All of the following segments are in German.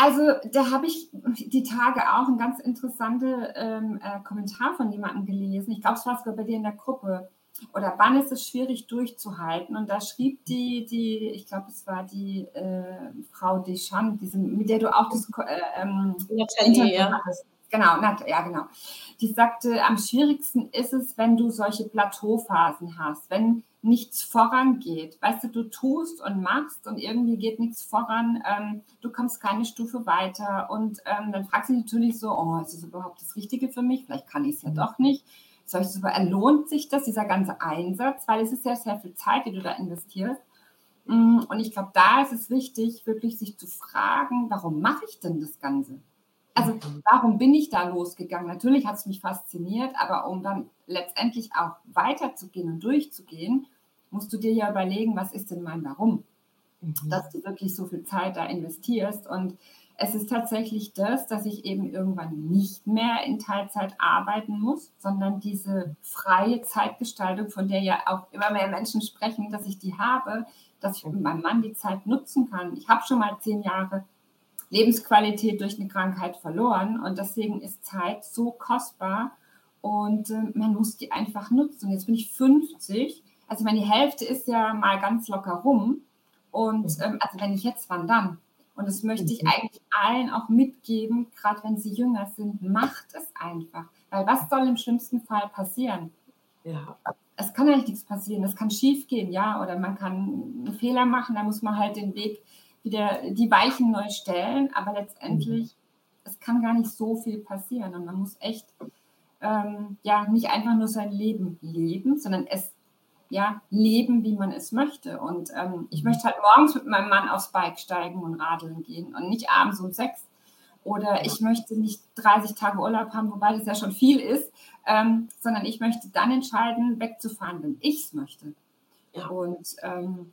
Also da habe ich die Tage auch einen ganz interessanten ähm, äh, Kommentar von jemandem gelesen. Ich glaube, es war sogar bei dir in der Gruppe. Oder wann ist es schwierig durchzuhalten? Und da schrieb die, die ich glaube, es war die äh, Frau Deschamps, diese, mit der du auch das äh, ähm, Interview ja. hattest. Genau, ja, genau. Die sagte, am schwierigsten ist es, wenn du solche Plateauphasen hast, wenn nichts vorangeht. Weißt du, du tust und machst und irgendwie geht nichts voran, ähm, du kommst keine Stufe weiter und ähm, dann fragst du dich natürlich so, oh, ist das überhaupt das Richtige für mich? Vielleicht kann ich es ja mhm. doch nicht. Soll ich super, lohnt sich das, dieser ganze Einsatz? Weil es ist ja sehr viel Zeit, die du da investierst. Mm, und ich glaube, da ist es wichtig, wirklich sich zu fragen, warum mache ich denn das Ganze? Also mhm. warum bin ich da losgegangen? Natürlich hat es mich fasziniert, aber um dann letztendlich auch weiterzugehen und durchzugehen, musst du dir ja überlegen, was ist denn mein Warum? Mhm. Dass du wirklich so viel Zeit da investierst. Und es ist tatsächlich das, dass ich eben irgendwann nicht mehr in Teilzeit arbeiten muss, sondern diese freie Zeitgestaltung, von der ja auch immer mehr Menschen sprechen, dass ich die habe, dass ich mit meinem Mann die Zeit nutzen kann. Ich habe schon mal zehn Jahre Lebensqualität durch eine Krankheit verloren. Und deswegen ist Zeit so kostbar und äh, man muss die einfach nutzen. Jetzt bin ich 50. Also meine Hälfte ist ja mal ganz locker rum. Und mhm. ähm, also wenn ich jetzt, wann dann? Und das möchte ich mhm. eigentlich allen auch mitgeben, gerade wenn sie jünger sind, macht es einfach. Weil was soll im schlimmsten Fall passieren? Ja. Es kann eigentlich nichts passieren. Es kann schief gehen, ja, oder man kann einen Fehler machen, da muss man halt den Weg wieder die Weichen neu stellen, aber letztendlich, mhm. es kann gar nicht so viel passieren und man muss echt ähm, ja nicht einfach nur sein Leben leben, sondern es ja leben, wie man es möchte. Und ähm, ich möchte halt morgens mit meinem Mann aufs Bike steigen und radeln gehen und nicht abends um sechs. Oder ich möchte nicht 30 Tage Urlaub haben, wobei das ja schon viel ist, ähm, sondern ich möchte dann entscheiden, wegzufahren, wenn ich es möchte. Ja. Und ähm,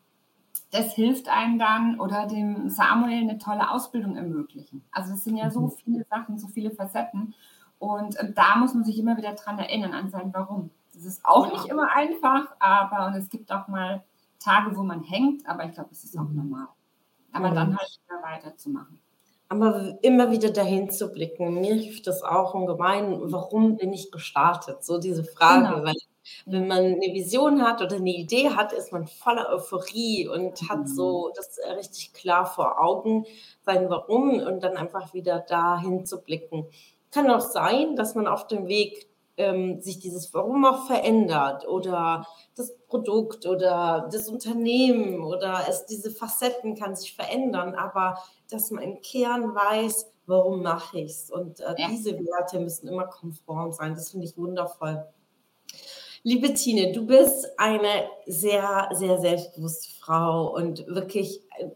das hilft einem dann oder dem Samuel eine tolle Ausbildung ermöglichen. Also es sind ja so mhm. viele Sachen, so viele Facetten. Und äh, da muss man sich immer wieder dran erinnern, an sein Warum. Das ist auch nicht immer einfach, aber und es gibt auch mal Tage, wo man hängt, aber ich glaube, es ist auch mhm. normal. Aber mhm. dann halt wieder weiterzumachen. Aber immer wieder dahin zu blicken, mir hilft das auch ungemein, warum bin ich gestartet? So diese Frage, genau. weil wenn man eine Vision hat oder eine Idee hat, ist man voller Euphorie und hat mhm. so das richtig klar vor Augen, sein Warum und dann einfach wieder dahin zu blicken. Kann auch sein, dass man auf dem Weg ähm, sich dieses Warum auch verändert oder das Produkt oder das Unternehmen oder es diese Facetten kann sich verändern, aber dass man im Kern weiß, warum mache ich es und äh, ja. diese Werte müssen immer konform sein. Das finde ich wundervoll. Liebe Tine, du bist eine sehr, sehr selbstbewusste Frau und wirklich, äh,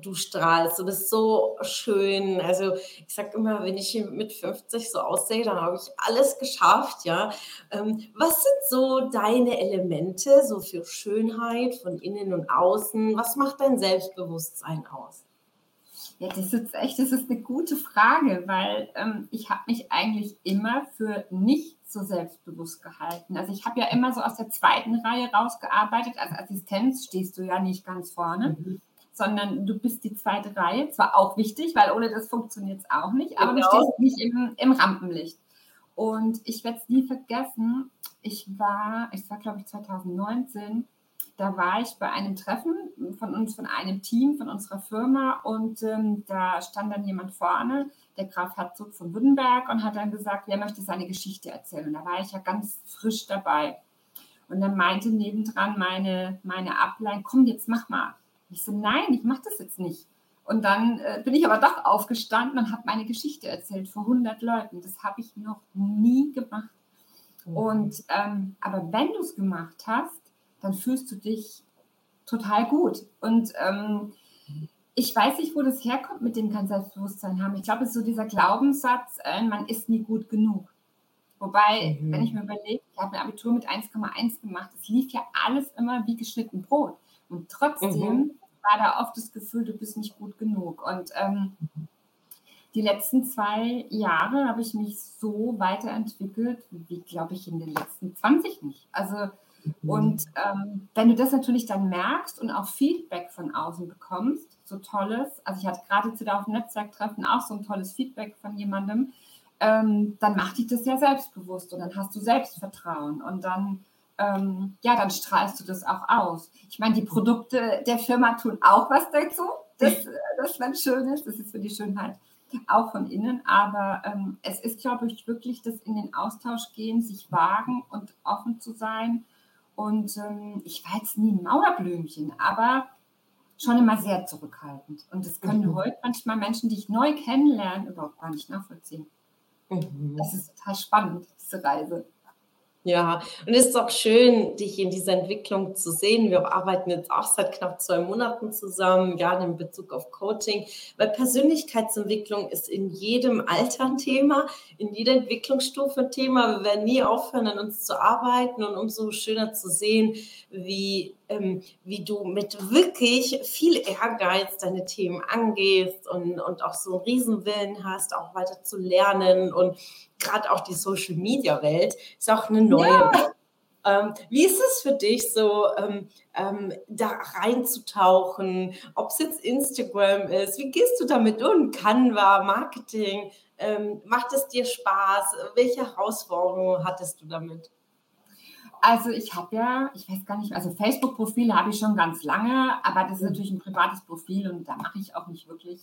du strahlst, du bist so schön. Also ich sage immer, wenn ich mit 50 so aussehe, dann habe ich alles geschafft, ja. Ähm, was sind so deine Elemente so für Schönheit von innen und außen? Was macht dein Selbstbewusstsein aus? Ja, das ist echt, das ist eine gute Frage, weil ähm, ich habe mich eigentlich immer für nicht so selbstbewusst gehalten. Also ich habe ja immer so aus der zweiten Reihe rausgearbeitet. Als Assistenz stehst du ja nicht ganz vorne, mhm. Sondern du bist die zweite Reihe. Zwar auch wichtig, weil ohne das funktioniert es auch nicht, aber genau. du stehst nicht im, im Rampenlicht. Und ich werde es nie vergessen. Ich war, ich war glaube ich 2019 da war ich bei einem Treffen von uns, von einem Team, von unserer Firma und ähm, da stand dann jemand vorne, der Graf Herzog von Württemberg und hat dann gesagt, wer möchte seine Geschichte erzählen. Und da war ich ja ganz frisch dabei. Und dann meinte nebendran meine, meine Ablein, komm, jetzt mach mal. Ich so, nein, ich mach das jetzt nicht. Und dann äh, bin ich aber doch aufgestanden und habe meine Geschichte erzählt vor 100 Leuten. Das habe ich noch nie gemacht. Mhm. Und ähm, aber wenn du es gemacht hast, dann fühlst du dich total gut. Und ähm, ich weiß nicht, wo das herkommt mit dem kein Selbstbewusstsein haben. Ich glaube, es ist so dieser Glaubenssatz, äh, man ist nie gut genug. Wobei, mhm. wenn ich mir überlege, ich habe ein Abitur mit 1,1 gemacht, es lief ja alles immer wie geschnitten Brot. Und trotzdem mhm. war da oft das Gefühl, du bist nicht gut genug. Und ähm, die letzten zwei Jahre habe ich mich so weiterentwickelt, wie, glaube ich, in den letzten 20 nicht. Also, mhm. und ähm, wenn du das natürlich dann merkst und auch Feedback von außen bekommst, so tolles, also ich hatte gerade zu da auf dem Netzwerktreffen auch so ein tolles Feedback von jemandem, ähm, dann macht dich das ja selbstbewusst und dann hast du Selbstvertrauen und dann, ähm, ja, dann strahlst du das auch aus. Ich meine, die Produkte der Firma tun auch was dazu, dass das dann schön ist, das ist für die Schönheit auch von innen, aber ähm, es ist, glaube ich, wirklich das in den Austausch gehen, sich wagen und offen zu sein. Und ähm, ich war jetzt nie ein Mauerblümchen, aber schon immer sehr zurückhaltend. Und das können mhm. heute manchmal Menschen, die ich neu kennenlerne, überhaupt gar nicht nachvollziehen. Mhm. Das ist total spannend, diese Reise. Ja, und es ist auch schön, dich in dieser Entwicklung zu sehen. Wir arbeiten jetzt auch seit knapp zwei Monaten zusammen, gerade in Bezug auf Coaching, weil Persönlichkeitsentwicklung ist in jedem Alter ein Thema, in jeder Entwicklungsstufe ein Thema. Wir werden nie aufhören, an uns zu arbeiten und umso schöner zu sehen, wie, ähm, wie du mit wirklich viel Ehrgeiz deine Themen angehst und, und auch so einen Riesenwillen hast, auch weiter zu lernen und gerade auch die Social Media Welt ist auch eine neue. Ja. Ähm, wie ist es für dich, so ähm, ähm, da reinzutauchen, ob es jetzt Instagram ist? Wie gehst du damit um? Canva, Marketing? Ähm, macht es dir Spaß? Welche Herausforderungen hattest du damit? Also ich habe ja, ich weiß gar nicht, also Facebook-Profil habe ich schon ganz lange, aber das ist mhm. natürlich ein privates Profil und da mache ich auch nicht wirklich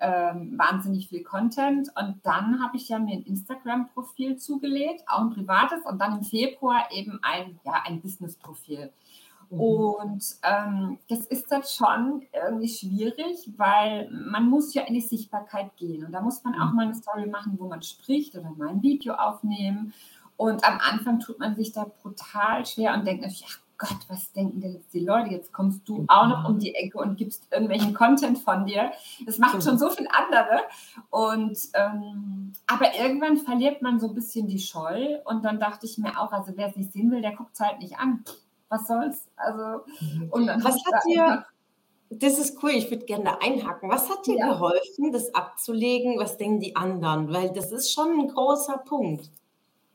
ähm, wahnsinnig viel Content. Und dann habe ich ja mir ein Instagram-Profil zugelegt, auch ein privates, und dann im Februar eben ein, ja, ein Business-Profil. Mhm. Und ähm, das ist dann schon irgendwie schwierig, weil man muss ja in die Sichtbarkeit gehen. Und da muss man auch mhm. mal eine Story machen, wo man spricht oder mal ein Video aufnehmen. Und am Anfang tut man sich da brutal schwer und denkt, ja, Gott, was denken denn jetzt die Leute? Jetzt kommst du auch noch um die Ecke und gibst irgendwelchen Content von dir. Das macht schon so viel andere. Und ähm, aber irgendwann verliert man so ein bisschen die Scheu. Und dann dachte ich mir auch, also wer es nicht sehen will, der guckt es halt nicht an. Was soll's? Also mhm. und was hat dir das ist cool, ich würde gerne einhaken. Was hat dir ja. geholfen, das abzulegen? Was denken die anderen? Weil das ist schon ein großer Punkt.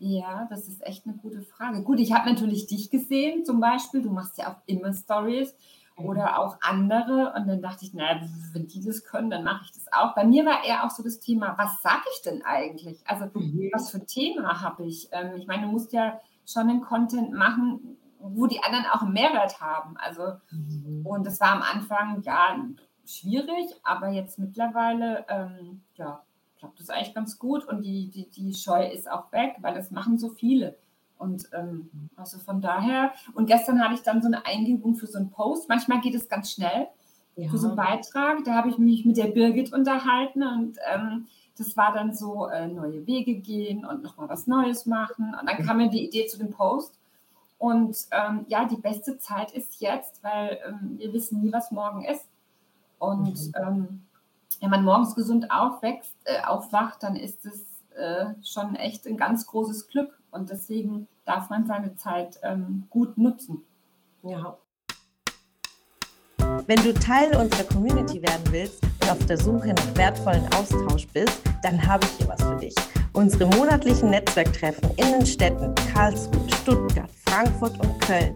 Ja, das ist echt eine gute Frage. Gut, ich habe natürlich dich gesehen, zum Beispiel. Du machst ja auch immer Stories mhm. oder auch andere. Und dann dachte ich, naja, wenn die das können, dann mache ich das auch. Bei mir war eher auch so das Thema, was sage ich denn eigentlich? Also, mhm. was für ein Thema habe ich? Ähm, ich meine, du musst ja schon einen Content machen, wo die anderen auch einen Mehrwert haben. Also, mhm. und das war am Anfang, ja, schwierig, aber jetzt mittlerweile, ähm, ja, klappt das eigentlich ganz gut und die, die, die Scheu ist auch weg, weil das machen so viele. Und ähm, also von daher, und gestern hatte ich dann so eine Eingebung für so einen Post. Manchmal geht es ganz schnell ja. für so einen Beitrag. Da habe ich mich mit der Birgit unterhalten und ähm, das war dann so äh, neue Wege gehen und nochmal was Neues machen. Und dann kam mir die Idee zu dem Post. Und ähm, ja, die beste Zeit ist jetzt, weil ähm, wir wissen nie, was morgen ist. Und mhm. Wenn man morgens gesund aufwächst, äh, aufwacht, dann ist es äh, schon echt ein ganz großes Glück. Und deswegen darf man seine Zeit ähm, gut nutzen. Ja. Wenn du Teil unserer Community werden willst und auf der Suche nach wertvollen Austausch bist, dann habe ich hier was für dich. Unsere monatlichen Netzwerktreffen in den Städten Karlsruhe, Stuttgart, Frankfurt und Köln.